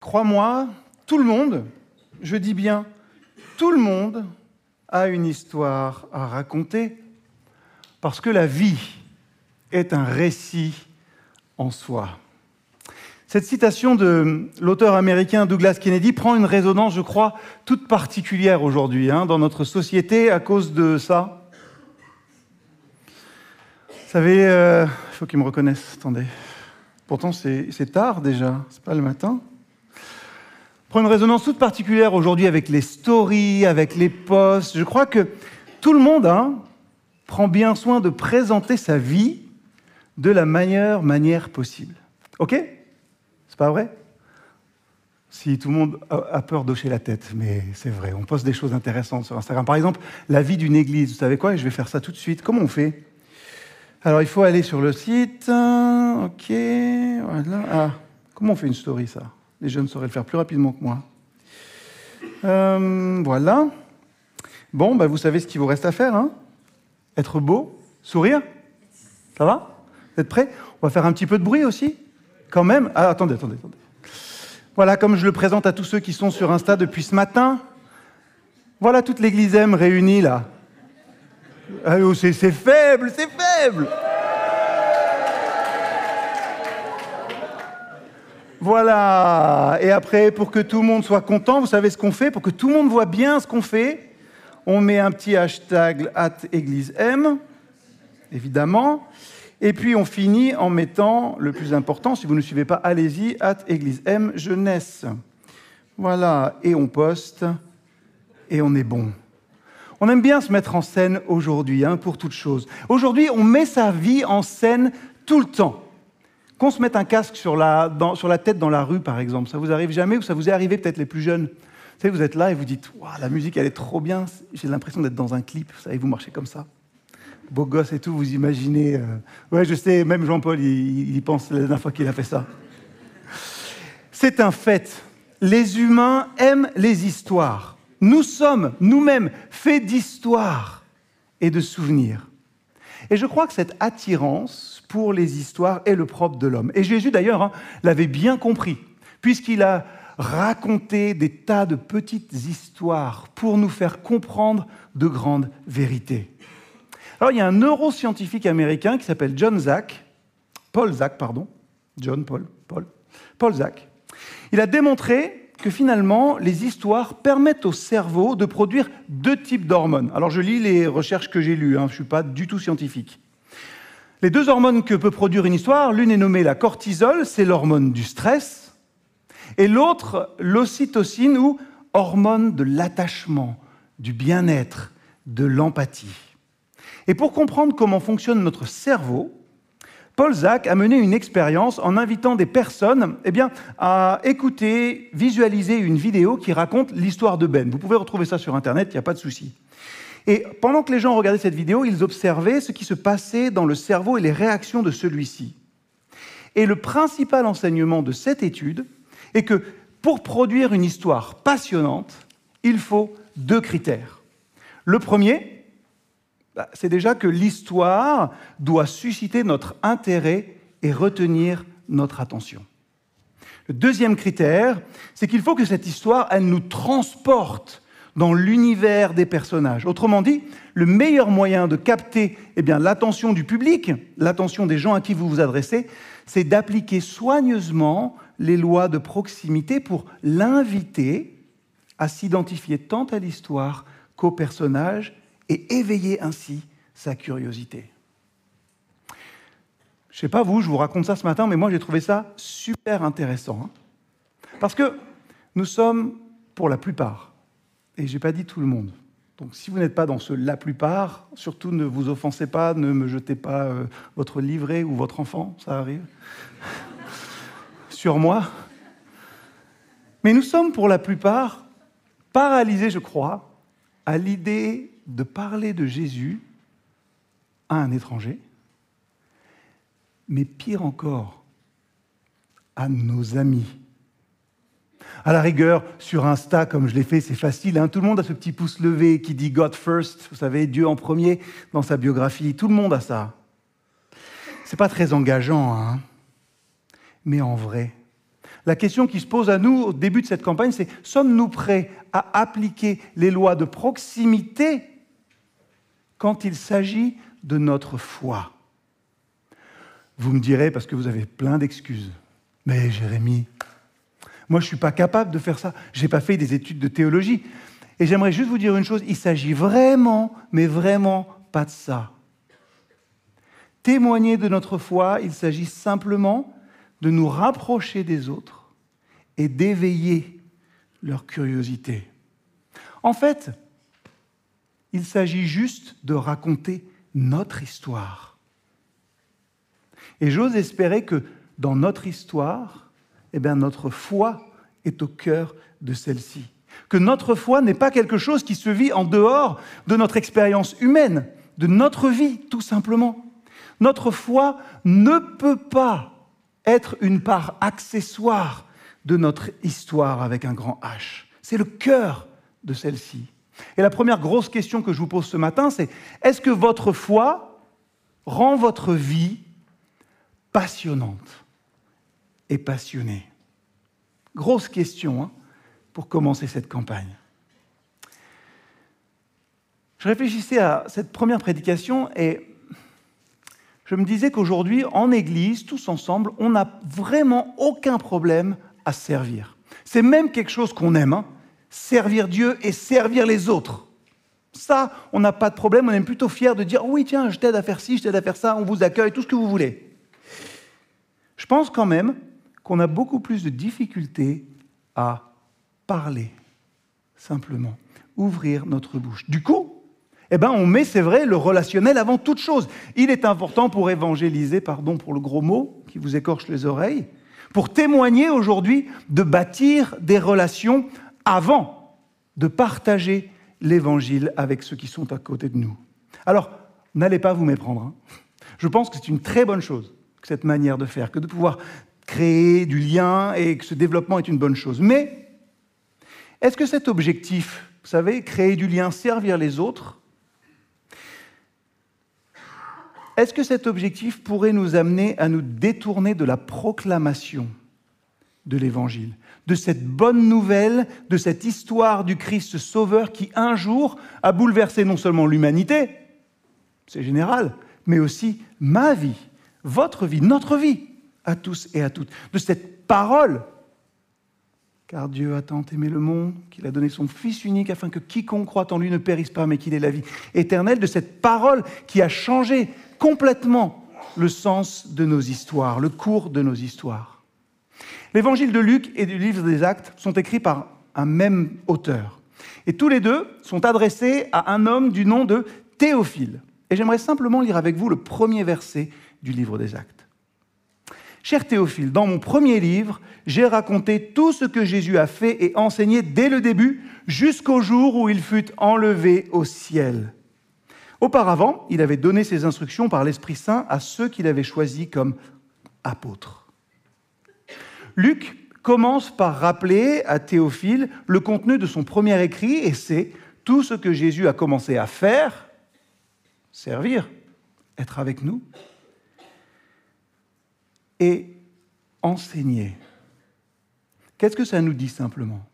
Crois-moi, tout le monde, je dis bien tout le monde, a une histoire à raconter, parce que la vie est un récit en soi. Cette citation de l'auteur américain Douglas Kennedy prend une résonance, je crois, toute particulière aujourd'hui hein, dans notre société à cause de ça. Vous savez, euh, il faut qu'ils me reconnaissent, attendez. Pourtant, c'est tard déjà, c'est pas le matin prend une résonance toute particulière aujourd'hui avec les stories, avec les posts. Je crois que tout le monde hein, prend bien soin de présenter sa vie de la meilleure manière possible. Ok? C'est pas vrai? Si tout le monde a peur d'hocher la tête, mais c'est vrai, on poste des choses intéressantes sur Instagram. Par exemple, la vie d'une église. Vous savez quoi? Je vais faire ça tout de suite. Comment on fait? Alors, il faut aller sur le site. Ok, voilà. Ah, comment on fait une story, ça? Les jeunes sauraient le faire plus rapidement que moi. Euh, voilà. Bon, bah, vous savez ce qu'il vous reste à faire. Hein Être beau, sourire. Ça va? Vous êtes prêts? On va faire un petit peu de bruit aussi? Quand même? Ah, Attendez, attendez, attendez. Voilà, comme je le présente à tous ceux qui sont sur Insta depuis ce matin. Voilà toute l'église M réunie là. Ah, oh, c'est faible, c'est faible Voilà. Et après, pour que tout le monde soit content, vous savez ce qu'on fait? Pour que tout le monde voit bien ce qu'on fait, on met un petit hashtag at église M, évidemment. Et puis on finit en mettant le plus important, si vous ne suivez pas, allez-y, at église M jeunesse. Voilà. Et on poste et on est bon. On aime bien se mettre en scène aujourd'hui, hein, pour toute chose. Aujourd'hui, on met sa vie en scène tout le temps. Qu'on se mette un casque sur la, sur la tête dans la rue, par exemple, ça vous arrive jamais ou ça vous est arrivé peut-être les plus jeunes? Vous vous êtes là et vous dites la musique, elle est trop bien, j'ai l'impression d'être dans un clip, vous savez, vous marchez comme ça. Beau gosse et tout, vous imaginez. Euh, ouais, je sais, même Jean-Paul, il, il pense la dernière fois qu'il a fait ça. C'est un fait. Les humains aiment les histoires. Nous sommes nous-mêmes faits d'histoires et de souvenirs. Et je crois que cette attirance pour les histoires est le propre de l'homme. Et Jésus, d'ailleurs, hein, l'avait bien compris, puisqu'il a raconté des tas de petites histoires pour nous faire comprendre de grandes vérités. Alors, il y a un neuroscientifique américain qui s'appelle John Zach, Paul Zach, pardon, John Paul, Paul, Paul Zach. Il a démontré que finalement, les histoires permettent au cerveau de produire deux types d'hormones. Alors, je lis les recherches que j'ai lues, hein, je ne suis pas du tout scientifique. Les deux hormones que peut produire une histoire, l'une est nommée la cortisol, c'est l'hormone du stress, et l'autre, l'ocytocine ou hormone de l'attachement, du bien-être, de l'empathie. Et pour comprendre comment fonctionne notre cerveau, Paul Zach a mené une expérience en invitant des personnes eh bien, à écouter, visualiser une vidéo qui raconte l'histoire de Ben. Vous pouvez retrouver ça sur Internet, il n'y a pas de souci. Et pendant que les gens regardaient cette vidéo, ils observaient ce qui se passait dans le cerveau et les réactions de celui-ci. Et le principal enseignement de cette étude est que pour produire une histoire passionnante, il faut deux critères. Le premier, bah, c'est déjà que l'histoire doit susciter notre intérêt et retenir notre attention. Le deuxième critère, c'est qu'il faut que cette histoire, elle nous transporte dans l'univers des personnages. Autrement dit, le meilleur moyen de capter eh l'attention du public, l'attention des gens à qui vous vous adressez, c'est d'appliquer soigneusement les lois de proximité pour l'inviter à s'identifier tant à l'histoire qu'au personnage et éveiller ainsi sa curiosité. Je ne sais pas vous, je vous raconte ça ce matin, mais moi j'ai trouvé ça super intéressant. Hein. Parce que nous sommes, pour la plupart, et je n'ai pas dit tout le monde. Donc si vous n'êtes pas dans ce la plupart, surtout ne vous offensez pas, ne me jetez pas euh, votre livret ou votre enfant, ça arrive, sur moi. Mais nous sommes pour la plupart paralysés, je crois, à l'idée de parler de Jésus à un étranger, mais pire encore, à nos amis à la rigueur, sur Insta, comme je l'ai fait, c'est facile. Hein. Tout le monde a ce petit pouce levé qui dit God first, vous savez, Dieu en premier dans sa biographie. Tout le monde a ça. C'est pas très engageant, hein. Mais en vrai, La question qui se pose à nous au début de cette campagne, c'est sommes-nous prêts à appliquer les lois de proximité quand il s'agit de notre foi? Vous me direz, parce que vous avez plein d'excuses, mais Jérémie, moi je ne suis pas capable de faire ça. Je n'ai pas fait des études de théologie. Et j'aimerais juste vous dire une chose, il s'agit vraiment, mais vraiment pas de ça. Témoigner de notre foi, il s'agit simplement de nous rapprocher des autres et d'éveiller leur curiosité. En fait, il s'agit juste de raconter notre histoire. Et j'ose espérer que dans notre histoire, eh bien, notre foi est au cœur de celle-ci. Que notre foi n'est pas quelque chose qui se vit en dehors de notre expérience humaine, de notre vie, tout simplement. Notre foi ne peut pas être une part accessoire de notre histoire avec un grand H. C'est le cœur de celle-ci. Et la première grosse question que je vous pose ce matin, c'est est-ce que votre foi rend votre vie passionnante? Et passionnée Grosse question hein, pour commencer cette campagne. Je réfléchissais à cette première prédication et je me disais qu'aujourd'hui, en Église, tous ensemble, on n'a vraiment aucun problème à servir. C'est même quelque chose qu'on aime, hein. servir Dieu et servir les autres. Ça, on n'a pas de problème, on est plutôt fiers de dire oui, tiens, je t'aide à faire ci, je t'aide à faire ça, on vous accueille, tout ce que vous voulez. Je pense quand même qu'on a beaucoup plus de difficultés à parler, simplement, ouvrir notre bouche. Du coup, eh ben, on met, c'est vrai, le relationnel avant toute chose. Il est important pour évangéliser, pardon pour le gros mot qui vous écorche les oreilles, pour témoigner aujourd'hui de bâtir des relations avant de partager l'évangile avec ceux qui sont à côté de nous. Alors, n'allez pas vous méprendre. Hein. Je pense que c'est une très bonne chose, cette manière de faire, que de pouvoir créer du lien et que ce développement est une bonne chose. Mais est-ce que cet objectif, vous savez, créer du lien, servir les autres, Est-ce que cet objectif pourrait nous amener à nous détourner de la proclamation de l'Évangile, de cette bonne nouvelle, de cette histoire du Christ Sauveur qui un jour a bouleversé non seulement l'humanité, c'est général, mais aussi ma vie, votre vie, notre vie, à tous et à toutes, de cette parole car Dieu a tant aimé le monde qu'il a donné son Fils unique afin que quiconque croit en lui ne périsse pas, mais qu'il ait la vie éternelle, de cette parole qui a changé complètement le sens de nos histoires, le cours de nos histoires. L'évangile de Luc et du livre des Actes sont écrits par un même auteur. Et tous les deux sont adressés à un homme du nom de Théophile. Et j'aimerais simplement lire avec vous le premier verset du livre des Actes. Cher Théophile, dans mon premier livre, j'ai raconté tout ce que Jésus a fait et enseigné dès le début, jusqu'au jour où il fut enlevé au ciel. Auparavant, il avait donné ses instructions par l'Esprit Saint à ceux qu'il avait choisis comme apôtres. Luc commence par rappeler à Théophile le contenu de son premier écrit, et c'est tout ce que Jésus a commencé à faire, servir, être avec nous, et enseigner. Qu'est-ce que ça nous dit simplement?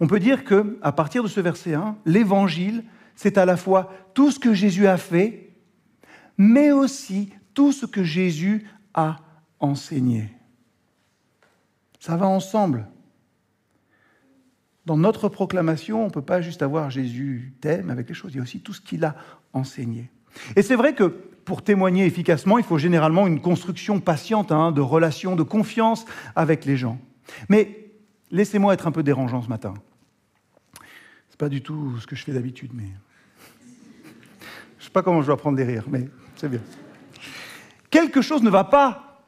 On peut dire que à partir de ce verset 1, l'évangile, c'est à la fois tout ce que Jésus a fait, mais aussi tout ce que Jésus a enseigné. Ça va ensemble. Dans notre proclamation, on ne peut pas juste avoir Jésus t'aime avec les choses, il y a aussi tout ce qu'il a enseigné. Et c'est vrai que pour témoigner efficacement, il faut généralement une construction patiente hein, de relations, de confiance avec les gens. Mais laissez-moi être un peu dérangeant ce matin. C'est pas du tout ce que je fais d'habitude, mais je sais pas comment je dois prendre des rires, mais c'est bien. Quelque chose ne va pas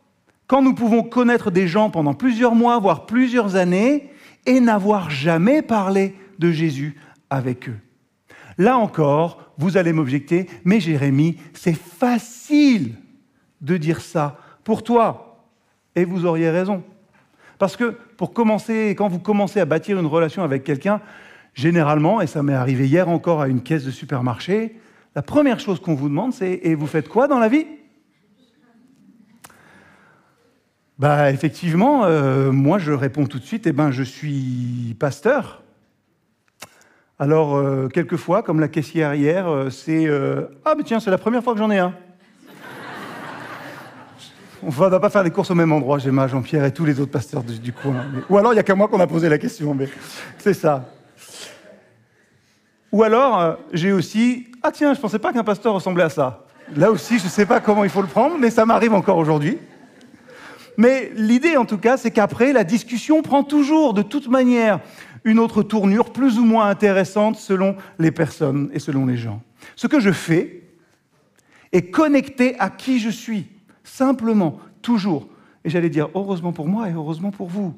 quand nous pouvons connaître des gens pendant plusieurs mois, voire plusieurs années, et n'avoir jamais parlé de Jésus avec eux. Là encore, vous allez m'objecter, mais Jérémie, c'est facile de dire ça pour toi. Et vous auriez raison. Parce que pour commencer, quand vous commencez à bâtir une relation avec quelqu'un, généralement, et ça m'est arrivé hier encore à une caisse de supermarché, la première chose qu'on vous demande, c'est Et vous faites quoi dans la vie? Bah effectivement, euh, moi je réponds tout de suite, eh ben je suis pasteur. Alors euh, quelquefois, comme la caissière hier, euh, c'est ah mais tiens c'est la première fois que j'en ai un. On ne va pas faire les courses au même endroit, j'ai ma Jean-Pierre et tous les autres pasteurs du, coin. Ou alors il n'y a qu'à moi qu'on a posé la question, mais c'est ça. Ou alors j'ai aussi ah tiens je pensais pas qu'un pasteur ressemblait à ça. Là aussi je ne sais pas comment il faut le prendre, mais ça m'arrive encore aujourd'hui. Mais l'idée, en tout cas, c'est qu'après, la discussion prend toujours, de toute manière, une autre tournure, plus ou moins intéressante selon les personnes et selon les gens. Ce que je fais est connecté à qui je suis, simplement, toujours. Et j'allais dire, heureusement pour moi et heureusement pour vous.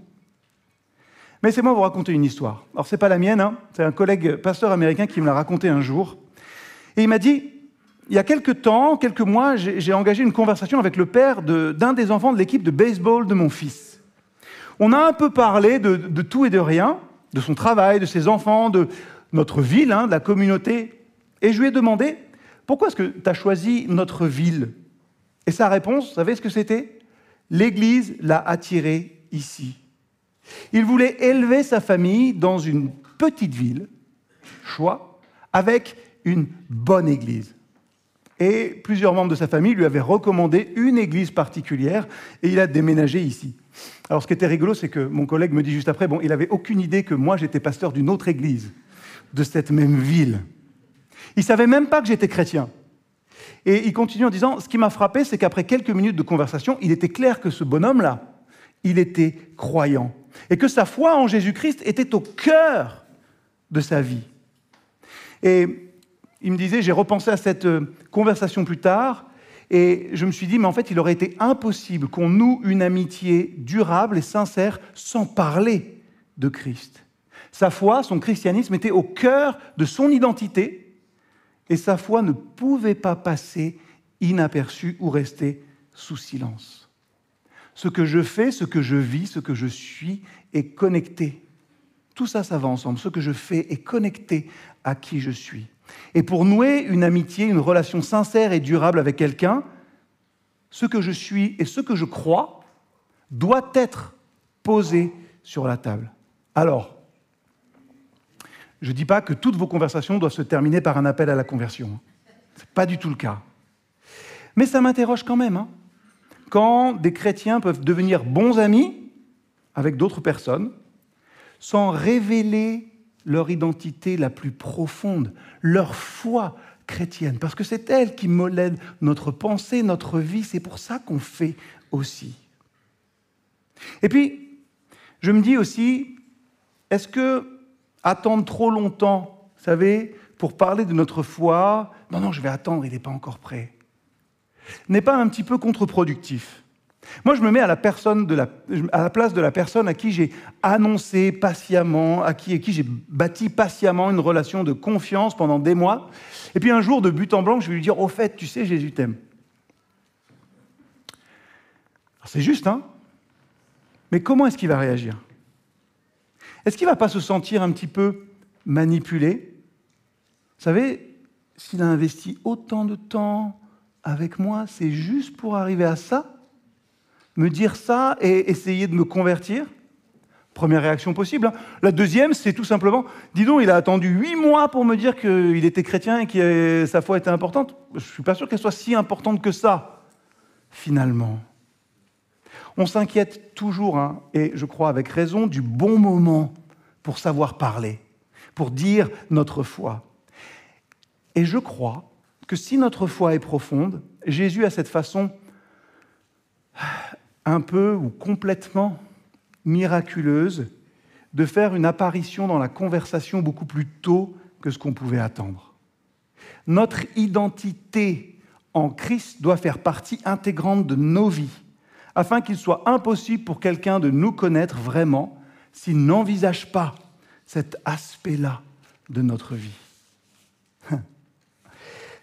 Mais c'est moi vous raconter une histoire. Alors, ce n'est pas la mienne, hein. c'est un collègue pasteur américain qui me l'a raconté un jour. Et il m'a dit, il y a quelques temps, quelques mois, j'ai engagé une conversation avec le père d'un des enfants de l'équipe de baseball de mon fils. On a un peu parlé de, tout et de rien, de son travail, de ses enfants, de notre ville, hein, de la communauté. Et je lui ai demandé, pourquoi est-ce que tu as choisi notre ville? Et sa réponse, vous savez ce que c'était? L'Église l'a attiré ici. Il voulait élever sa famille dans une petite ville, choix, avec une bonne Église. Et plusieurs membres de sa famille lui avaient recommandé une église particulière et il a déménagé ici. Alors ce qui était rigolo, c'est que mon collègue me dit juste après, bon, il n'avait aucune idée que moi j'étais pasteur d'une autre église, de cette même ville. Il savait même pas que j'étais chrétien. Et il continue en disant, ce qui m'a frappé, c'est qu'après quelques minutes de conversation, il était clair que ce bonhomme-là, il était croyant. Et que sa foi en Jésus-Christ était au cœur de sa vie. Et il me disait, j'ai repensé à cette euh, conversation plus tard, et je me suis dit, mais en fait, il aurait été impossible qu'on noue une amitié durable et sincère sans parler de Christ. Sa foi, son christianisme était au cœur de son identité, et sa foi ne pouvait pas passer inaperçue ou rester sous silence. Ce que je fais, ce que je vis, ce que je suis est connecté. Tout ça, ça va ensemble. Ce que je fais est connecté à qui je suis. Et pour nouer une amitié, une relation sincère et durable avec quelqu'un, ce que je suis et ce que je crois doit être posé sur la table. Alors, je ne dis pas que toutes vos conversations doivent se terminer par un appel à la conversion. Ce n'est pas du tout le cas. Mais ça m'interroge quand même. Hein. Quand des chrétiens peuvent devenir bons amis avec d'autres personnes sans révéler leur identité la plus profonde, leur foi chrétienne, parce que c'est elle qui molène notre pensée, notre vie, c'est pour ça qu'on fait aussi. Et puis, je me dis aussi, est-ce que attendre trop longtemps, vous savez, pour parler de notre foi, non, non, je vais attendre, il n'est pas encore prêt, n'est pas un petit peu contre-productif? Moi, je me mets à la, à place de la personne à qui j'ai annoncé patiemment, à qui, qui j'ai bâti patiemment une relation de confiance pendant des mois. Et puis un jour, de but en blanc, je vais lui dire Au fait, tu sais, Jésus t'aime. C'est juste, hein Mais comment est-ce qu'il va réagir? Est-ce qu'il ne va pas se sentir un petit peu manipulé? Vous savez, s'il a investi autant de temps avec moi, c'est juste pour arriver à ça? Me dire ça et essayer de me convertir Première réaction possible. Hein. La deuxième, c'est tout simplement, dis donc, il a attendu huit mois pour me dire qu'il était chrétien et que sa foi était importante. Je ne suis pas sûr qu'elle soit si importante que ça, finalement. On s'inquiète toujours, hein, et je crois avec raison, du bon moment pour savoir parler, pour dire notre foi. Et je crois que si notre foi est profonde, Jésus a cette façon un peu ou complètement miraculeuse de faire une apparition dans la conversation beaucoup plus tôt que ce qu'on pouvait attendre. Notre identité en Christ doit faire partie intégrante de nos vies, afin qu'il soit impossible pour quelqu'un de nous connaître vraiment s'il n'envisage pas cet aspect-là de notre vie.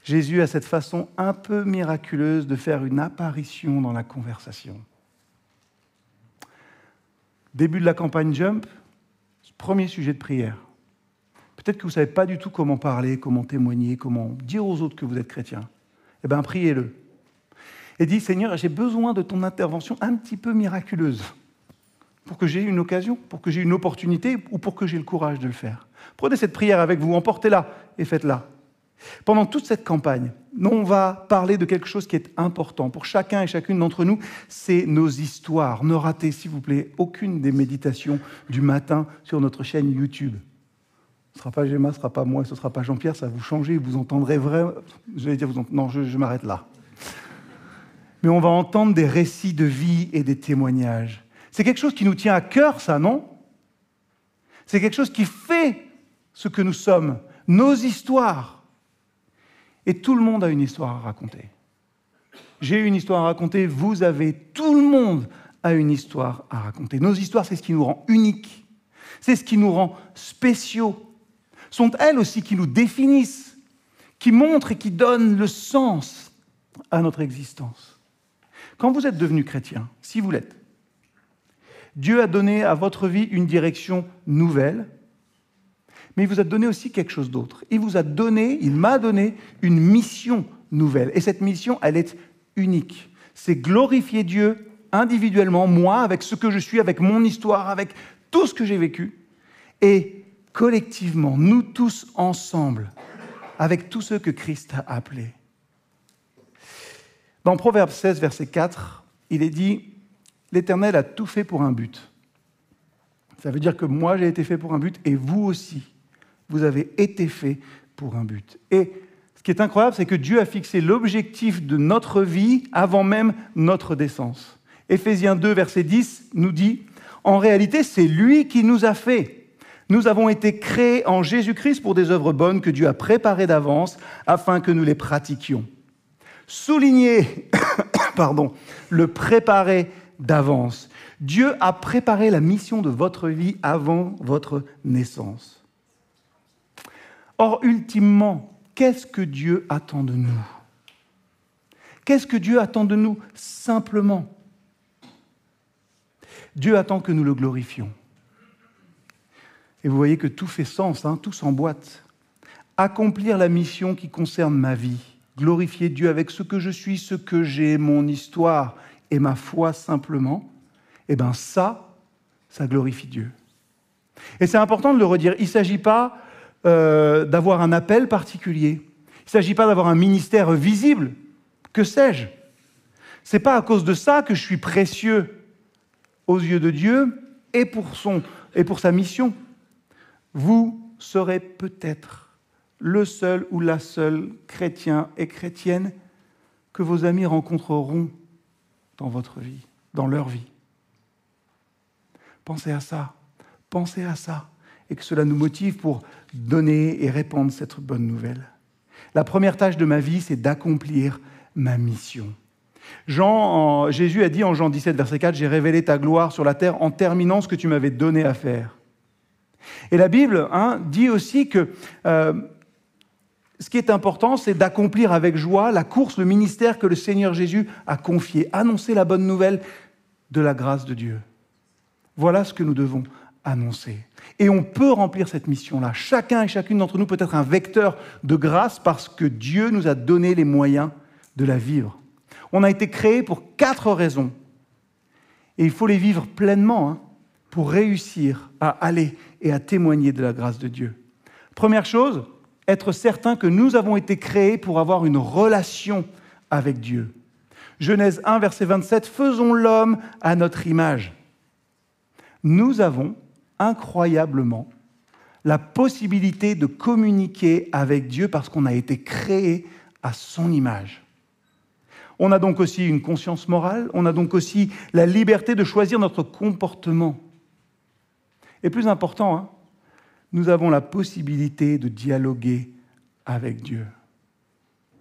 Jésus a cette façon un peu miraculeuse de faire une apparition dans la conversation. Début de la campagne Jump, premier sujet de prière. Peut-être que vous ne savez pas du tout comment parler, comment témoigner, comment dire aux autres que vous êtes chrétien. Eh bien, priez-le. et dit, Seigneur, j'ai besoin de ton intervention un petit peu miraculeuse pour que j'ai une occasion, pour que j'ai une opportunité ou pour que j'ai le courage de le faire. Prenez cette prière avec vous, emportez-la et faites-la. Pendant toute cette campagne, on va parler de quelque chose qui est important pour chacun et chacune d'entre nous, c'est nos histoires. Ne ratez, s'il vous plaît, aucune des méditations du matin sur notre chaîne YouTube. Ce ne sera pas Gemma, ce ne sera pas moi, ce ne sera pas Jean-Pierre, ça va vous changer, vous entendrez vraiment... Je vais dire, vous non, je m'arrête là. Mais on va entendre des récits de vie et des témoignages. C'est quelque chose qui nous tient à cœur, ça, non? C'est quelque chose qui fait ce que nous sommes, nos histoires. Et tout le monde a une histoire à raconter. J'ai une histoire à raconter, vous avez, tout le monde a une histoire à raconter. Nos histoires, c'est ce qui nous rend uniques, c'est ce qui nous rend spéciaux. Sont elles aussi qui nous définissent, qui montrent et qui donnent le sens à notre existence. Quand vous êtes devenu chrétien, si vous l'êtes, Dieu a donné à votre vie une direction nouvelle, mais il vous a donné aussi quelque chose d'autre. Il vous a donné, il m'a donné une mission nouvelle. Et cette mission, elle est unique. C'est glorifier Dieu individuellement, moi, avec ce que je suis, avec mon histoire, avec tout ce que j'ai vécu, et collectivement, nous tous ensemble, avec tous ceux que Christ a appelés. Dans Proverbe 16, verset 4, il est dit, L'Éternel a tout fait pour un but. Ça veut dire que moi j'ai été fait pour un but et vous aussi vous avez été fait pour un but. Et ce qui est incroyable, c'est que Dieu a fixé l'objectif de notre vie avant même notre décence. Éphésiens 2, verset 10 nous dit, en réalité, c'est lui qui nous a fait. Nous avons été créés en Jésus-Christ pour des œuvres bonnes que Dieu a préparées d'avance afin que nous les pratiquions. Souligner, pardon, le préparer d'avance. Dieu a préparé la mission de votre vie avant votre naissance. Or, ultimement, qu'est-ce que Dieu attend de nous? Qu'est-ce que Dieu attend de nous simplement? Dieu attend que nous le glorifions. Et vous voyez que tout fait sens, hein, tout s'emboîte. Accomplir la mission qui concerne ma vie, glorifier Dieu avec ce que je suis, ce que j'ai, mon histoire et ma foi simplement, eh bien ça, ça glorifie Dieu. Et c'est important de le redire. Il ne s'agit pas euh, d'avoir un appel particulier. Il ne s'agit pas d'avoir un ministère visible. Que sais-je? C'est pas à cause de ça que je suis précieux aux yeux de Dieu et pour, son, et pour sa mission. Vous serez peut-être le seul ou la seule chrétien et chrétienne que vos amis rencontreront dans votre vie, dans leur vie. Pensez à ça, pensez à ça et que cela nous motive pour donner et répandre cette bonne nouvelle. La première tâche de ma vie, c'est d'accomplir ma mission. Jean, Jésus a dit en Jean 17, verset 4, J'ai révélé ta gloire sur la terre en terminant ce que tu m'avais donné à faire. Et la Bible hein, dit aussi que euh, ce qui est important, c'est d'accomplir avec joie la course, le ministère que le Seigneur Jésus a confié, annoncer la bonne nouvelle de la grâce de Dieu. Voilà ce que nous devons Et on peut remplir cette mission-là. Chacun et chacune d'entre nous peut être un vecteur de grâce parce que Dieu nous a donné les moyens de la vivre. On a été créé pour quatre raisons. Et il faut les vivre pleinement hein, pour réussir à aller et à témoigner de la grâce de Dieu. Première chose, être certain que nous avons été créés pour avoir une relation avec Dieu. Genèse 1, verset 27, Faisons l'homme à notre image. Nous avons incroyablement la possibilité de communiquer avec Dieu parce qu'on a été créé à son image. On a donc aussi une conscience morale, on a donc aussi la liberté de choisir notre comportement. Et plus important, hein, nous avons la possibilité de dialoguer avec Dieu.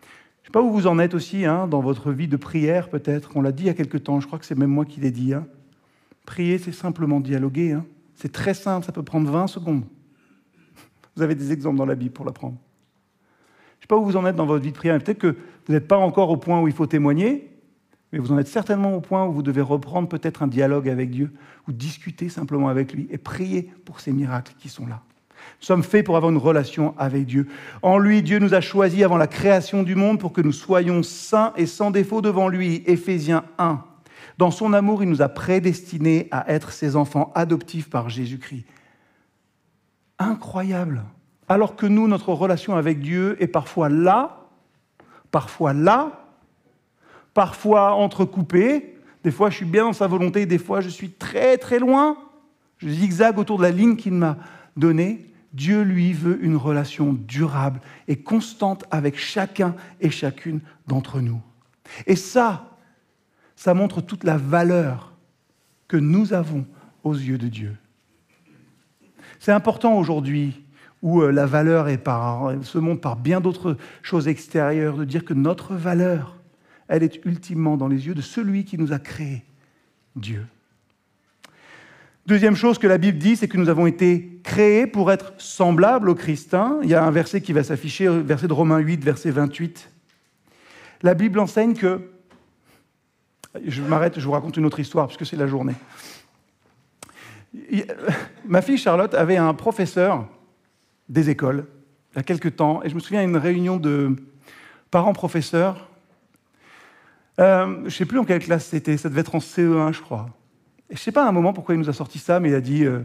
Je ne sais pas où vous en êtes aussi hein, dans votre vie de prière, peut-être. On l'a dit il y a quelque temps, je crois que c'est même moi qui l'ai dit. Hein. Prier, c'est simplement dialoguer. C'est très simple, ça peut prendre 20 secondes. Vous avez des exemples dans la Bible pour l'apprendre. Je ne sais pas où vous en êtes dans votre vie de prière, peut-être que vous n'êtes pas encore au point où il faut témoigner, mais vous en êtes certainement au point où vous devez reprendre peut-être un dialogue avec Dieu, ou discuter simplement avec lui et prier pour ces miracles qui sont là. Nous sommes faits pour avoir une relation avec Dieu. En lui, Dieu nous a choisis avant la création du monde pour que nous soyons saints et sans défaut devant lui. Éphésiens 1. Dans son amour, il nous a prédestinés à être ses enfants adoptifs par Jésus-Christ. Incroyable. Alors que nous, notre relation avec Dieu est parfois là, parfois là, parfois entrecoupée. Des fois, je suis bien dans sa volonté, des fois, je suis très très loin. Je zigzague autour de la ligne qu'il m'a donnée. Dieu, lui, veut une relation durable et constante avec chacun et chacune d'entre nous. Et ça, ça montre toute la valeur que nous avons aux yeux de Dieu. C'est important aujourd'hui, où euh, la valeur est par, se montre par bien d'autres choses extérieures, de dire que notre valeur, elle est ultimement dans les yeux de celui qui nous a créés, Dieu. Deuxième chose que la Bible dit, c'est que nous avons été créés pour être semblables au Christ. Il y a un verset qui va s'afficher, verset de Romains 8, verset 28. La Bible enseigne que... Je m'arrête, je vous raconte une autre histoire, puisque c'est la journée. Ma fille Charlotte avait un professeur des écoles il y a quelques temps, et je me souviens d'une réunion de parents-professeurs. Euh, je ne sais plus en quelle classe c'était, ça devait être en CE1, je crois je ne sais pas à un moment pourquoi il nous a sorti ça, mais il a dit, euh,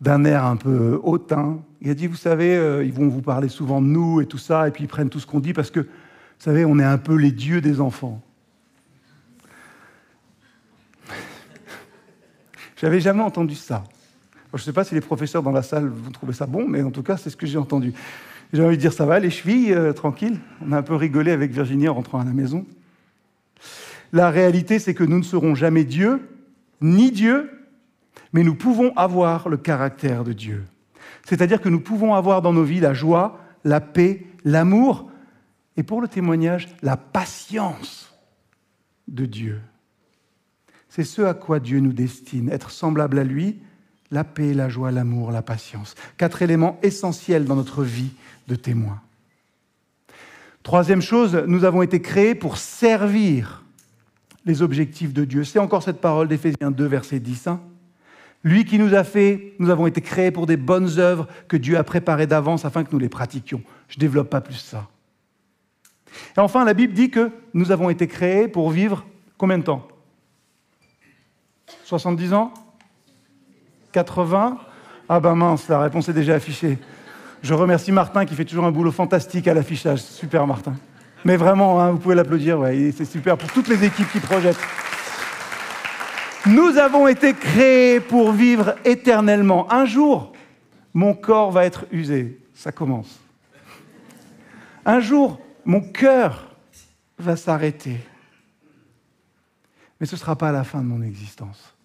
d'un air un peu hautain, il a dit, vous savez, euh, ils vont vous parler souvent de nous et tout ça, et puis ils prennent tout ce qu'on dit parce que, vous savez, on est un peu les dieux des enfants. J'avais jamais entendu ça. je ne sais pas si les professeurs dans la salle vont trouver ça bon, mais en tout cas, c'est ce que j'ai entendu. J'ai envie de dire, ça va, les chevilles, euh, tranquille. On a un peu rigolé avec Virginie en rentrant à la maison. La réalité, c'est que nous ne serons jamais Dieu, ni Dieu, mais nous pouvons avoir le caractère de Dieu. C'est-à-dire que nous pouvons avoir dans nos vies la joie, la paix, l'amour, et pour le témoignage, la patience de Dieu. C'est ce à quoi Dieu nous destine, être semblable à lui, la paix, la joie, l'amour, la patience. Quatre éléments essentiels dans notre vie de témoin. Troisième chose, nous avons été créés pour servir les objectifs de Dieu. C'est encore cette parole d'Éphésiens 2, verset 10. Hein. Lui qui nous a fait, nous avons été créés pour des bonnes œuvres que Dieu a préparées d'avance afin que nous les pratiquions. Je ne développe pas plus ça. Et enfin, la Bible dit que nous avons été créés pour vivre combien de temps? 70 ans? 80 Ah ben mince, la réponse est déjà affichée. Je remercie Martin qui fait toujours un boulot fantastique à l'affichage. Super Martin. Mais vraiment, hein, vous pouvez l'applaudir, c'est super pour toutes les équipes qui projettent. Nous avons été créés pour vivre éternellement. Un jour, mon corps va être usé. Ça commence. Un jour, mon cœur va s'arrêter. Mais ce ne sera pas la fin de mon existence.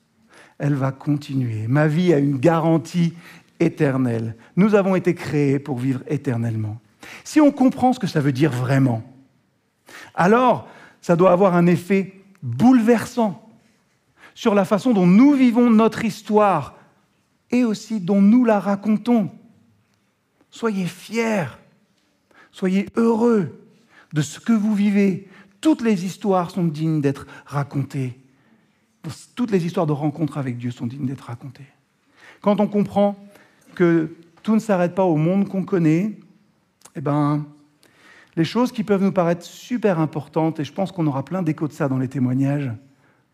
Elle va continuer. Ma vie a une garantie éternelle. Nous avons été créés pour vivre éternellement. Si on comprend ce que ça veut dire vraiment, alors ça doit avoir un effet bouleversant sur la façon dont nous vivons notre histoire et aussi dont nous la racontons. Soyez fiers, soyez heureux de ce que vous vivez. Toutes les histoires sont dignes d'être racontées. Toutes les histoires de rencontres avec Dieu sont dignes d'être racontées. Quand on comprend que tout ne s'arrête pas au monde qu'on connaît, eh ben, les choses qui peuvent nous paraître super importantes, et je pense qu'on aura plein d'échos de ça dans les témoignages,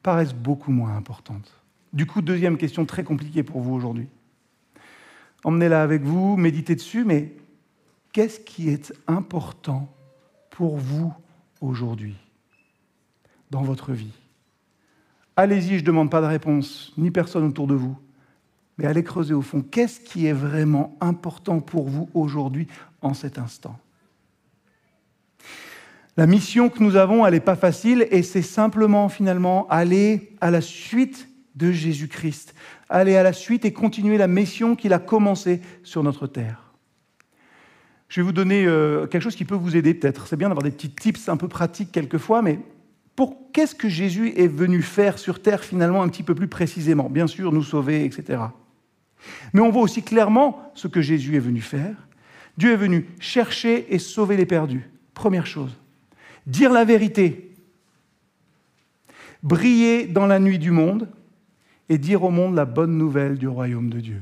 paraissent beaucoup moins importantes. Du coup, deuxième question très compliquée pour vous aujourd'hui. Emmenez-la avec vous, méditez dessus, mais qu'est-ce qui est important pour vous aujourd'hui, dans votre vie? Allez-y, je ne demande pas de réponse, ni personne autour de vous, mais allez creuser au fond. Qu'est-ce qui est vraiment important pour vous aujourd'hui, en cet instant? La mission que nous avons, elle n'est pas facile et c'est simplement finalement aller à la suite de Jésus-Christ, aller à la suite et continuer la mission qu'il a commencée sur notre terre. Je vais vous donner euh, quelque chose qui peut vous aider peut-être. C'est bien d'avoir des petits tips un peu pratiques quelquefois, mais pour qu'est-ce que Jésus est venu faire sur terre finalement un petit peu plus précisément? Bien sûr, nous sauver, etc. Mais on voit aussi clairement ce que Jésus est venu faire. Dieu est venu chercher et sauver les perdus. Première chose dire la vérité, briller dans la nuit du monde et dire au monde la bonne nouvelle du royaume de Dieu.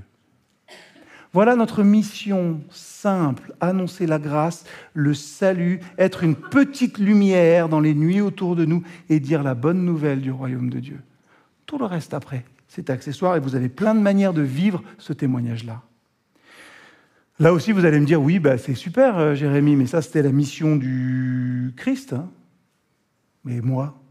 Voilà notre mission simple, annoncer la grâce, le salut, être une petite lumière dans les nuits autour de nous et dire la bonne nouvelle du royaume de Dieu. Tout le reste après, c'est accessoire et vous avez plein de manières de vivre ce témoignage-là. Là aussi, vous allez me dire, oui, bah, c'est super, euh, Jérémie, mais ça, c'était la mission du Christ. Hein. mais moi,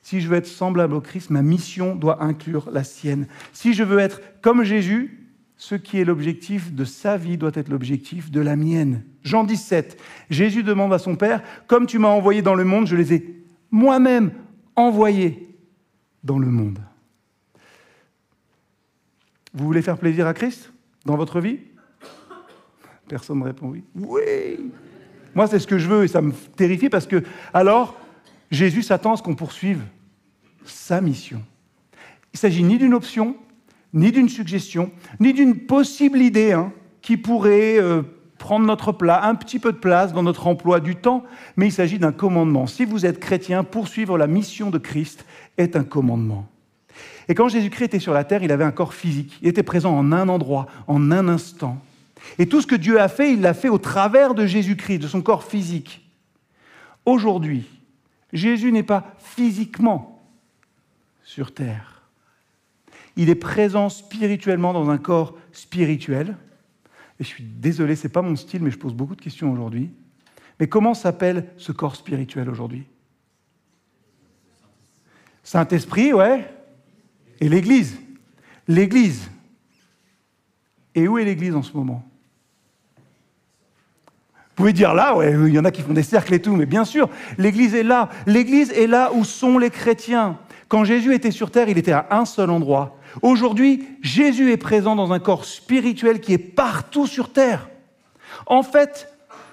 si je veux être semblable au Christ, ma mission doit inclure la sienne. Si je veux être comme Jésus, ce qui est l'objectif de sa vie doit être l'objectif de la mienne. Jean 17, Jésus demande à son Père, comme tu m'as envoyé dans le monde, je les ai moi-même envoyés dans le monde. Vous voulez faire plaisir à Christ dans votre vie? Personne ne répond oui. Oui Moi, c'est ce que je veux et ça me terrifie parce que, alors, Jésus s'attend à ce qu'on poursuive sa mission. Il ne s'agit ni d'une option, ni d'une suggestion, ni d'une possible idée hein, qui pourrait euh, prendre notre plat, un petit peu de place dans notre emploi du temps, mais il s'agit d'un commandement. Si vous êtes chrétien, poursuivre la mission de Christ est un commandement. Et quand Jésus-Christ était sur la terre, il avait un corps physique. Il était présent en un endroit, en un instant. Et tout ce que Dieu a fait, il l'a fait au travers de Jésus-Christ, de son corps physique. Aujourd'hui, Jésus n'est pas physiquement sur terre il est présent spirituellement dans un corps spirituel. Et je suis désolé, ce n'est pas mon style, mais je pose beaucoup de questions aujourd'hui. Mais comment s'appelle ce corps spirituel aujourd'hui? Saint-Esprit, ouais. Et l'Église. L'Église. Et où est l'Église en ce moment? Vous pouvez dire là, ouais, il y en a qui font des cercles et tout, mais bien sûr, l'Église est là. L'Église est là où sont les chrétiens. Quand Jésus était sur terre, il était à un seul endroit. Aujourd'hui, Jésus est présent dans un corps spirituel qui est partout sur terre. En fait,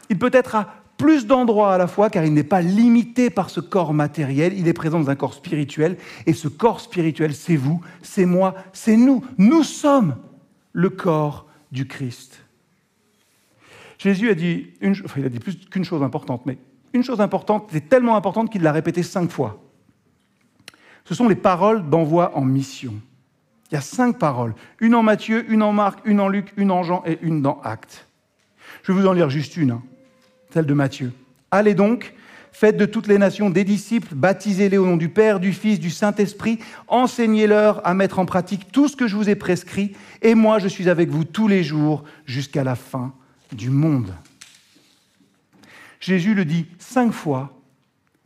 il peut être à plus d'endroits à la fois car il n'est pas limité par ce corps matériel, il est présent dans un corps spirituel et ce corps spirituel, c'est vous, c'est moi, c'est nous. Nous sommes le corps du Christ. Jésus a dit, une, il a dit plus qu'une chose importante, mais une chose importante, c'est tellement importante qu'il l'a répété cinq fois. Ce sont les paroles d'envoi en mission. Il y a cinq paroles. Une en Matthieu, une en Marc, une en Luc, une en Jean et une dans Actes. Je vais vous en lire juste une, hein. celle de Matthieu. Allez donc, faites de toutes les nations des disciples, baptisez-les au nom du Père, du Fils, du Saint-Esprit, enseignez-leur à mettre en pratique tout ce que je vous ai prescrit, et moi je suis avec vous tous les jours jusqu'à la fin du monde. Jésus le dit cinq fois,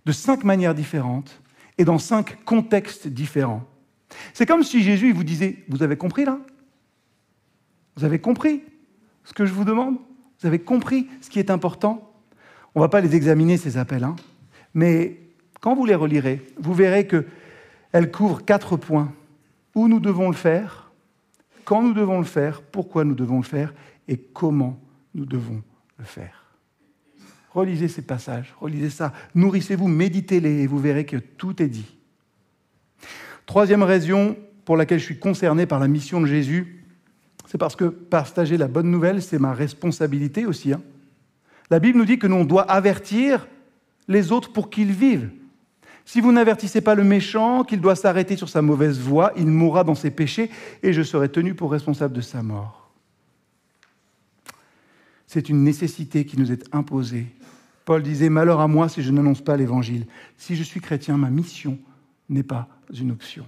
de cinq manières différentes, et dans cinq contextes différents. C'est comme si Jésus vous disait, vous avez compris là? Vous avez compris ce que je vous demande? Vous avez compris ce qui est important? On ne va pas les examiner, ces appels, hein. Mais quand vous les relirez, vous verrez qu'elles couvrent quatre points. Où nous devons le faire, quand nous devons le faire, pourquoi nous devons le faire? Et comment nous devons le faire? Relisez ces passages, relisez ça, nourrissez-vous, méditez-les et vous verrez que tout est dit. Troisième raison pour laquelle je suis concerné par la mission de Jésus, c'est parce que partager la bonne nouvelle, c'est ma responsabilité aussi. Hein. La Bible nous dit que nous, on doit avertir les autres pour qu'ils vivent. Si vous n'avertissez pas le méchant qu'il doit s'arrêter sur sa mauvaise voie, il mourra dans ses péchés et je serai tenu pour responsable de sa mort. C'est une nécessité qui nous est imposée. Paul disait, Malheur à moi si je n'annonce pas l'Évangile. Si je suis chrétien, ma mission n'est pas une option.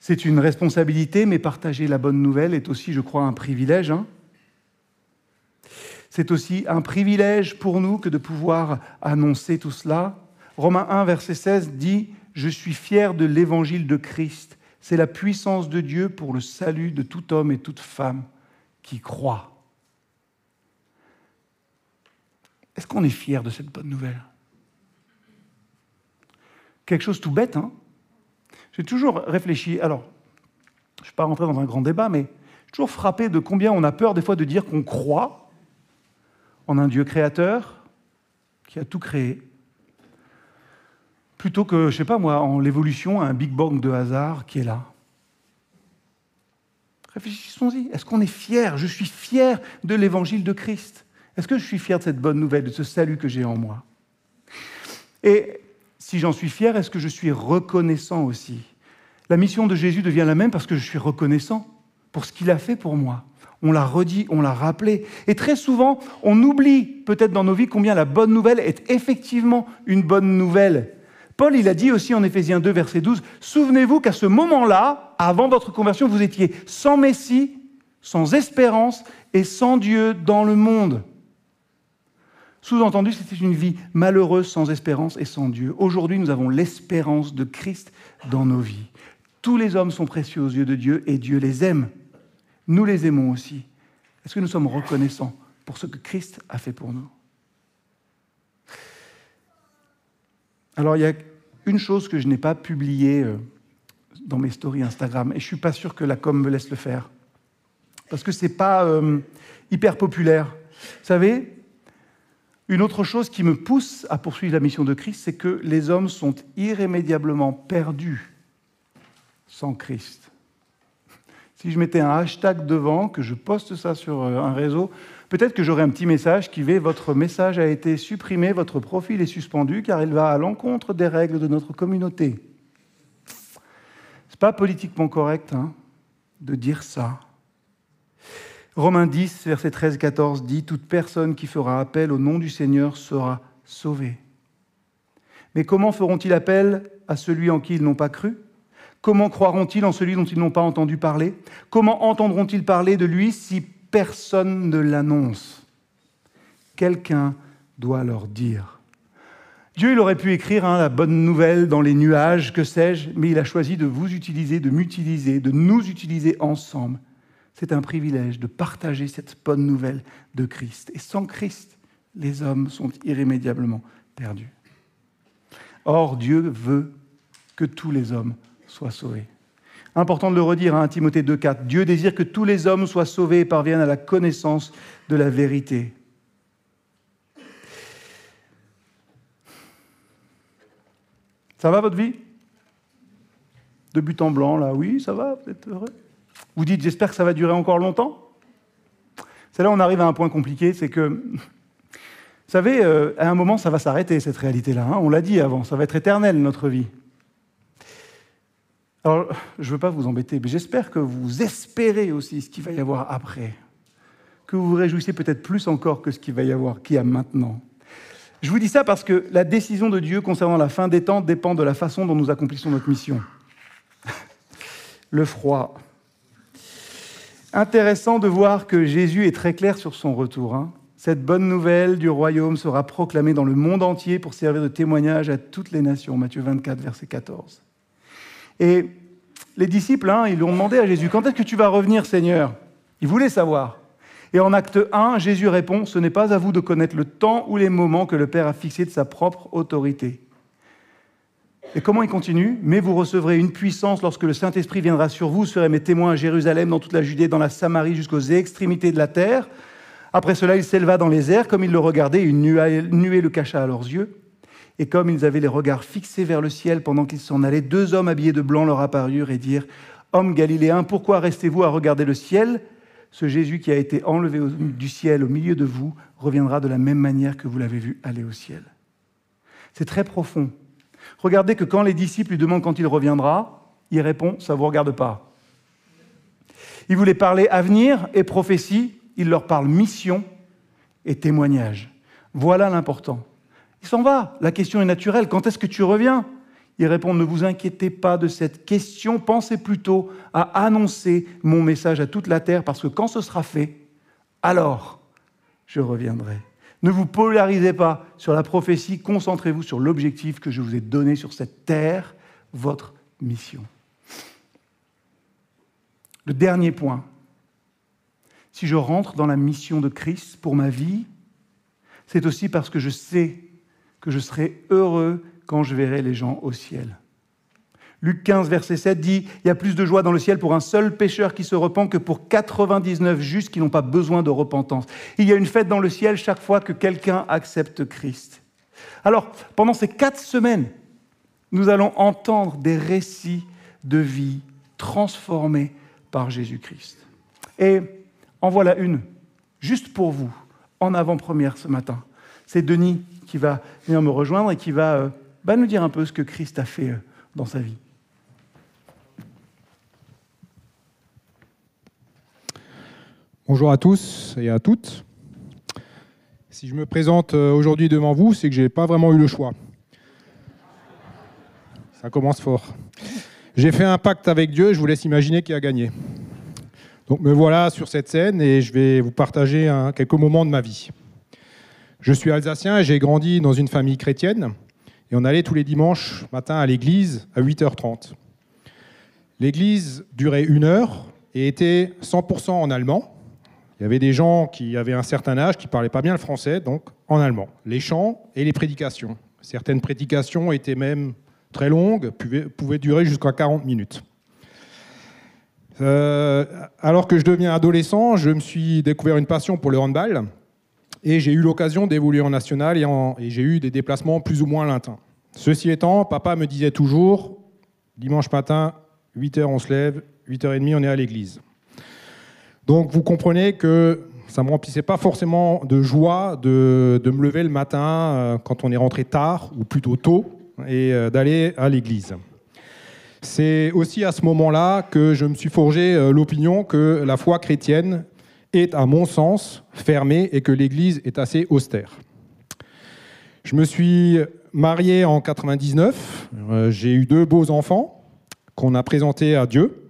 C'est une responsabilité, mais partager la bonne nouvelle est aussi, je crois, un privilège. Hein. c'est aussi un privilège pour nous que de pouvoir annoncer tout cela. Romains 1, verset 16 dit, Je suis fier de l'évangile de Christ. C'est la puissance de Dieu pour le salut de tout homme et toute femme qui croit. Est-ce qu'on est fier de cette bonne nouvelle? Quelque chose tout bête. Hein J'ai toujours réfléchi. Alors, je ne vais pas rentrer dans un grand débat, mais je suis toujours frappé de combien on a peur des fois de dire qu'on croit en un Dieu créateur qui a tout créé, plutôt que, je ne sais pas moi, en l'évolution, un Big Bang de hasard qui est là. Réfléchissons-y. Est-ce qu'on est fier? Je suis fier de l'évangile de Christ. Est-ce que je suis fier de cette bonne nouvelle, de ce salut que j'ai en moi? Et si j'en suis fier, est-ce que je suis reconnaissant aussi? La mission de Jésus devient la même parce que je suis reconnaissant pour ce qu'il a fait pour moi. On l'a redit, on l'a rappelé. Et très souvent, on oublie peut-être dans nos vies combien la bonne nouvelle est effectivement une bonne nouvelle. Paul, il a dit aussi en Éphésiens 2, verset 12, Souvenez-vous qu'à ce moment-là, avant votre conversion, vous étiez sans Messie, sans espérance et sans Dieu dans le monde. Sous-entendu, c'était une vie malheureuse, sans espérance et sans Dieu. Aujourd'hui, nous avons l'espérance de Christ dans nos vies. Tous les hommes sont précieux aux yeux de Dieu et Dieu les aime. Nous les aimons aussi. Est-ce que nous sommes reconnaissants pour ce que Christ a fait pour nous? Alors, il y a une chose que je n'ai pas publiée euh, dans mes stories Instagram, et je ne suis pas sûr que la com me laisse le faire, parce que ce n'est pas euh, hyper populaire. Vous savez, une autre chose qui me pousse à poursuivre la mission de Christ, c'est que les hommes sont irrémédiablement perdus sans Christ. Si je mettais un hashtag devant, que je poste ça sur euh, un réseau, peut-être que j'aurais un petit message qui va Votre message a été supprimé, votre profil est suspendu car il va à l'encontre des règles de notre communauté. C'est pas politiquement correct hein, de dire ça. Romains 10, verset 13-14 dit Toute personne qui fera appel au nom du Seigneur sera sauvée. Mais comment feront-ils appel à celui en qui ils n'ont pas cru? Comment croiront-ils en celui dont ils n'ont pas entendu parler? Comment entendront-ils parler de lui si personne ne l'annonce? Quelqu'un doit leur dire. Dieu, il aurait pu écrire hein, la bonne nouvelle dans les nuages, que sais-je, mais il a choisi de vous utiliser, de m'utiliser, de nous utiliser ensemble. C'est un privilège de partager cette bonne nouvelle de Christ. Et sans Christ, les hommes sont irrémédiablement perdus. Or, Dieu veut que tous les hommes soient sauvés. Important de le redire à hein, Timothée 2,4. Dieu désire que tous les hommes soient sauvés et parviennent à la connaissance de la vérité. Ça va votre vie? De but en blanc, là, oui, ça va, vous êtes heureux? Vous dites, j'espère que ça va durer encore longtemps C'est là où on arrive à un point compliqué, c'est que, vous savez, euh, à un moment, ça va s'arrêter, cette réalité-là. Hein. on l'a dit avant, ça va être éternel, notre vie. Alors, je ne veux pas vous embêter, mais j'espère que vous espérez aussi ce qu'il va y avoir après. Que vous vous réjouissez peut-être plus encore que ce qu'il va y avoir, qu'il y a maintenant. Je vous dis ça parce que la décision de Dieu concernant la fin des temps dépend de la façon dont nous accomplissons notre mission. Le froid. Intéressant de voir que Jésus est très clair sur son retour. Hein. Cette bonne nouvelle du royaume sera proclamée dans le monde entier pour servir de témoignage à toutes les nations. Matthieu 24, verset 14. Et les disciples, hein, ils lui ont demandé à Jésus, quand est-ce que tu vas revenir, Seigneur? Ils voulaient savoir. Et en acte 1, Jésus répond, ce n'est pas à vous de connaître le temps ou les moments que le Père a fixés de sa propre autorité. Et comment il continue? Mais vous recevrez une puissance lorsque le Saint-Esprit viendra sur vous, serez mes témoins à Jérusalem, dans toute la Judée, dans la Samarie, jusqu'aux extrémités de la terre. Après cela, il s'éleva dans les airs, comme il le regardait, une nuée le cacha à leurs yeux. Et comme ils avaient les regards fixés vers le ciel pendant qu'ils s'en allaient, deux hommes habillés de blanc leur apparurent et dirent Hommes galiléens, pourquoi restez-vous à regarder le ciel? Ce Jésus qui a été enlevé du ciel au milieu de vous reviendra de la même manière que vous l'avez vu aller au ciel. C'est très profond. Regardez que quand les disciples lui demandent quand il reviendra, il répond Ça ne vous regarde pas. Il voulait parler avenir et prophétie, il leur parle mission et témoignage. Voilà l'important. Il s'en va. La question est naturelle. Quand est-ce que tu reviens? Il répond, ne vous inquiétez pas de cette question, pensez plutôt à annoncer mon message à toute la terre, parce que quand ce sera fait, alors je reviendrai. Ne vous polarisez pas sur la prophétie, concentrez-vous sur l'objectif que je vous ai donné sur cette terre, votre mission. Le dernier point, si je rentre dans la mission de Christ pour ma vie, c'est aussi parce que je sais que je serai heureux quand je verrai les gens au ciel. Luc 15, verset 7 dit, Il y a plus de joie dans le ciel pour un seul pécheur qui se repent que pour 99 justes qui n'ont pas besoin de repentance. Il y a une fête dans le ciel chaque fois que quelqu'un accepte Christ. Alors, pendant ces quatre semaines, nous allons entendre des récits de vie transformés par Jésus-Christ. Et en voilà une, juste pour vous, en avant-première ce matin. C'est Denis qui va venir me rejoindre et qui va euh, bah, nous dire un peu ce que Christ a fait euh, dans sa vie. Bonjour à tous et à toutes. Si je me présente euh, aujourd'hui devant vous, c'est que je n'ai pas vraiment eu le choix. Ça commence fort. J'ai fait un pacte avec Dieu, je vous laisse imaginer qui a gagné. Donc me voilà sur cette scène et je vais vous partager quelques moments de ma vie. Je suis alsacien et j'ai grandi dans une famille chrétienne et on allait tous les dimanches matin à l'église à 8h30. L'église durait une heure et était 100% en allemand. Il y avait des gens qui avaient un certain âge qui ne parlaient pas bien le français, donc en allemand. Les chants et les prédications. Certaines prédications étaient même très longues, pouvaient, durer jusqu'à 40 minutes. Euh, alors que je deviens adolescent, je me suis découvert une passion pour le handball et j'ai eu l'occasion d'évoluer en national et, et j'ai eu des déplacements plus ou moins lointains. Ceci étant, papa me disait toujours, dimanche matin, 8h on se lève, 8h30 on est à l'église. Donc vous comprenez que ça ne me remplissait pas forcément de joie de, me lever le matin euh, quand on est rentré tard, ou plutôt tôt, et euh, d'aller à l'église. C'est aussi à ce moment-là que je me suis forgé euh, l'opinion que la foi chrétienne est, à mon sens, fermée et que l'Église est assez austère. Je me suis marié en 99, j'ai eu deux beaux enfants qu'on a présentés à Dieu.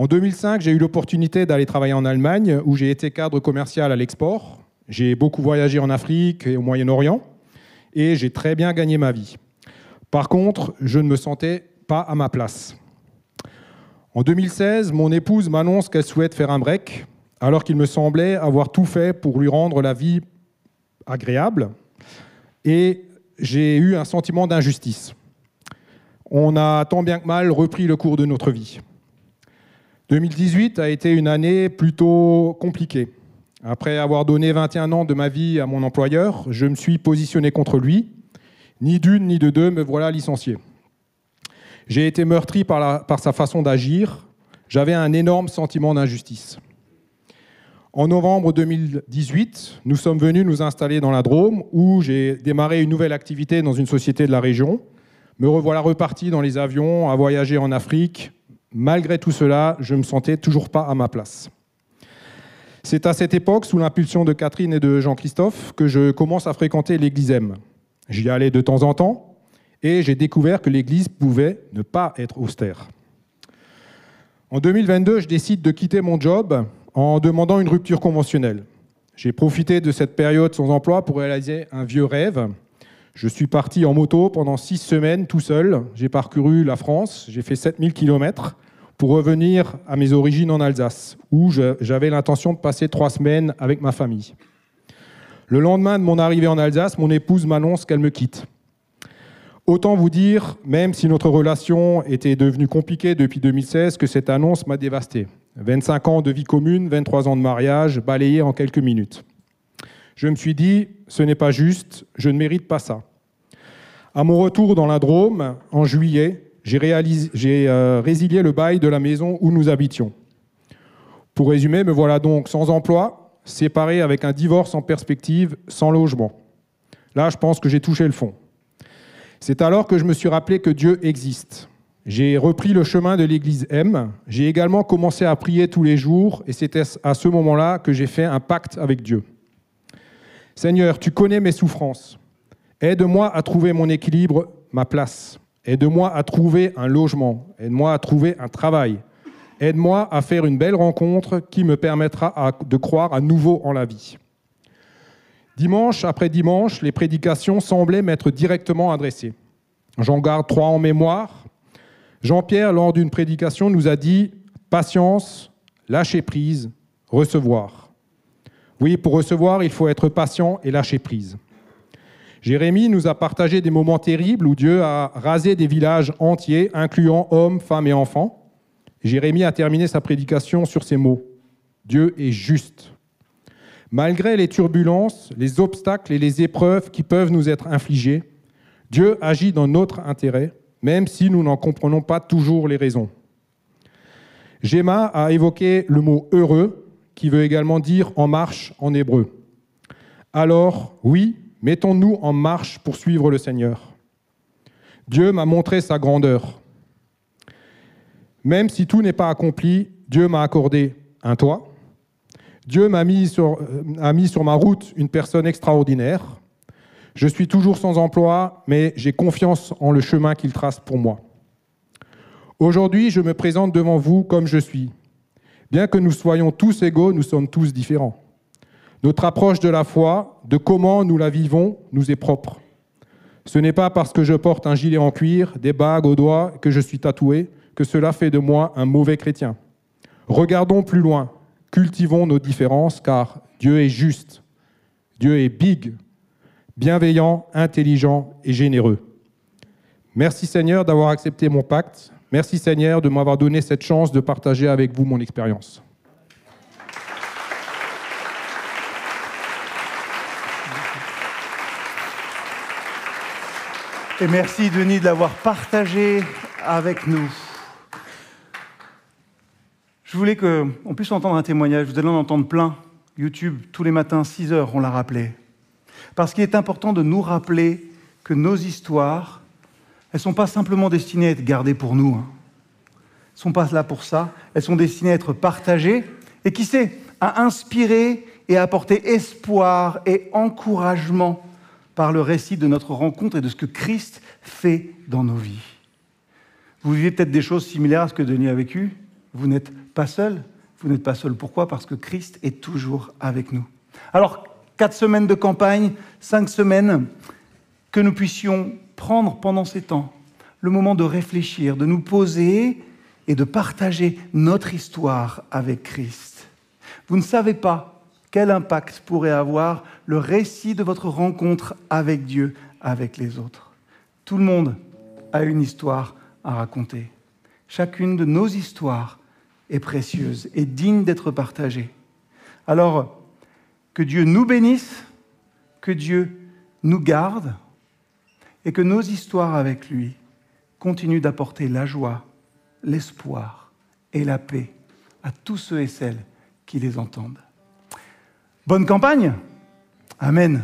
En 2005, j'ai eu l'opportunité d'aller travailler en Allemagne, où j'ai été cadre commercial à l'export. J'ai beaucoup voyagé en Afrique et au Moyen-Orient, et j'ai très bien gagné ma vie. Par contre, je ne me sentais pas à ma place. En 2016, mon épouse m'annonce qu'elle souhaite faire un break, alors qu'il me semblait avoir tout fait pour lui rendre la vie agréable, et j'ai eu un sentiment d'injustice. On a tant bien que mal repris le cours de notre vie. 2018 a été une année plutôt compliquée. Après avoir donné 21 ans de ma vie à mon employeur, je me suis positionné contre lui. Ni d'une ni de deux, me voilà licencié. J'ai été meurtri par, sa façon d'agir. J'avais un énorme sentiment d'injustice. En novembre 2018, nous sommes venus nous installer dans la Drôme, où j'ai démarré une nouvelle activité dans une société de la région. Me revoilà reparti dans les avions, à voyager en Afrique, Malgré tout cela, je ne me sentais toujours pas à ma place. C'est à cette époque, sous l'impulsion de Catherine et de Jean-Christophe, que je commence à fréquenter l'église M. J'y allais de temps en temps et j'ai découvert que l'église pouvait ne pas être austère. En 2022, je décide de quitter mon job en demandant une rupture conventionnelle. J'ai profité de cette période sans emploi pour réaliser un vieux rêve. Je suis parti en moto pendant six semaines tout seul. J'ai parcouru la France, j'ai fait 7000 km pour revenir à mes origines en Alsace, où j'avais l'intention de passer trois semaines avec ma famille. Le lendemain de mon arrivée en Alsace, mon épouse m'annonce qu'elle me quitte. Autant vous dire, même si notre relation était devenue compliquée depuis 2016, que cette annonce m'a dévasté. 25 ans de vie commune, 23 ans de mariage, balayés en quelques minutes. Je me suis dit, ce n'est pas juste, je ne mérite pas ça. À mon retour dans la Drôme, en juillet, j'ai euh, résilié le bail de la maison où nous habitions. Pour résumer, me voilà donc sans emploi, séparé avec un divorce en perspective, sans logement. Là, je pense que j'ai touché le fond. C'est alors que je me suis rappelé que Dieu existe. J'ai repris le chemin de l'église M. J'ai également commencé à prier tous les jours et c'était à ce moment-là que j'ai fait un pacte avec Dieu. Seigneur, tu connais mes souffrances. Aide-moi à trouver mon équilibre, ma place. Aide-moi à trouver un logement. Aide-moi à trouver un travail. Aide-moi à faire une belle rencontre qui me permettra de croire à nouveau en la vie. Dimanche après dimanche, les prédications semblaient m'être directement adressées. J'en garde trois en mémoire. Jean-Pierre, lors d'une prédication, nous a dit patience, lâcher prise, recevoir. Oui, pour recevoir, il faut être patient et lâcher prise. Jérémie nous a partagé des moments terribles où Dieu a rasé des villages entiers, incluant hommes, femmes et enfants. Jérémie a terminé sa prédication sur ces mots. Dieu est juste. Malgré les turbulences, les obstacles et les épreuves qui peuvent nous être infligées, Dieu agit dans notre intérêt, même si nous n'en comprenons pas toujours les raisons. Gemma a évoqué le mot heureux, qui veut également dire en marche en hébreu. Alors, oui, Mettons-nous en marche pour suivre le Seigneur. Dieu m'a montré sa grandeur. Même si tout n'est pas accompli, Dieu m'a accordé un toit. Dieu m'a mis sur, euh, mis sur ma route une personne extraordinaire. Je suis toujours sans emploi, mais j'ai confiance en le chemin qu'il trace pour moi. Aujourd'hui, je me présente devant vous comme je suis. Bien que nous soyons tous égaux, nous sommes tous différents. Notre approche de la foi, de comment nous la vivons, nous est propre. Ce n'est pas parce que je porte un gilet en cuir, des bagues aux doigts, que je suis tatoué, que cela fait de moi un mauvais chrétien. Regardons plus loin, cultivons nos différences, car Dieu est juste, Dieu est big, bienveillant, intelligent et généreux. Merci Seigneur d'avoir accepté mon pacte. Merci Seigneur de m'avoir donné cette chance de partager avec vous mon expérience. Et merci Denis de l'avoir partagé avec nous. Je voulais qu'on puisse entendre un témoignage, vous allez en entendre plein. YouTube, tous les matins, 6 heures, on l'a rappelé. Parce qu'il est important de nous rappeler que nos histoires, elles ne sont pas simplement destinées à être gardées pour nous. Hein. Elles ne sont pas là pour ça. Elles sont destinées à être partagées et qui sait, à inspirer et à apporter espoir et encouragement par le récit de notre rencontre et de ce que Christ fait dans nos vies. Vous vivez peut-être des choses similaires à ce que Denis a vécu. Vous n'êtes pas seul. Vous n'êtes pas seul. Pourquoi? Parce que Christ est toujours avec nous. Alors, quatre semaines de campagne, cinq semaines, que nous puissions prendre pendant ces temps le moment de réfléchir, de nous poser et de partager notre histoire avec Christ. Vous ne savez pas quel impact pourrait avoir le récit de votre rencontre avec Dieu, avec les autres? Tout le monde a une histoire à raconter. Chacune de nos histoires est précieuse et digne d'être partagée. Alors, que Dieu nous bénisse, que Dieu nous garde et que nos histoires avec lui continuent d'apporter la joie, l'espoir et la paix à tous ceux et celles qui les entendent. Bonne campagne Amen.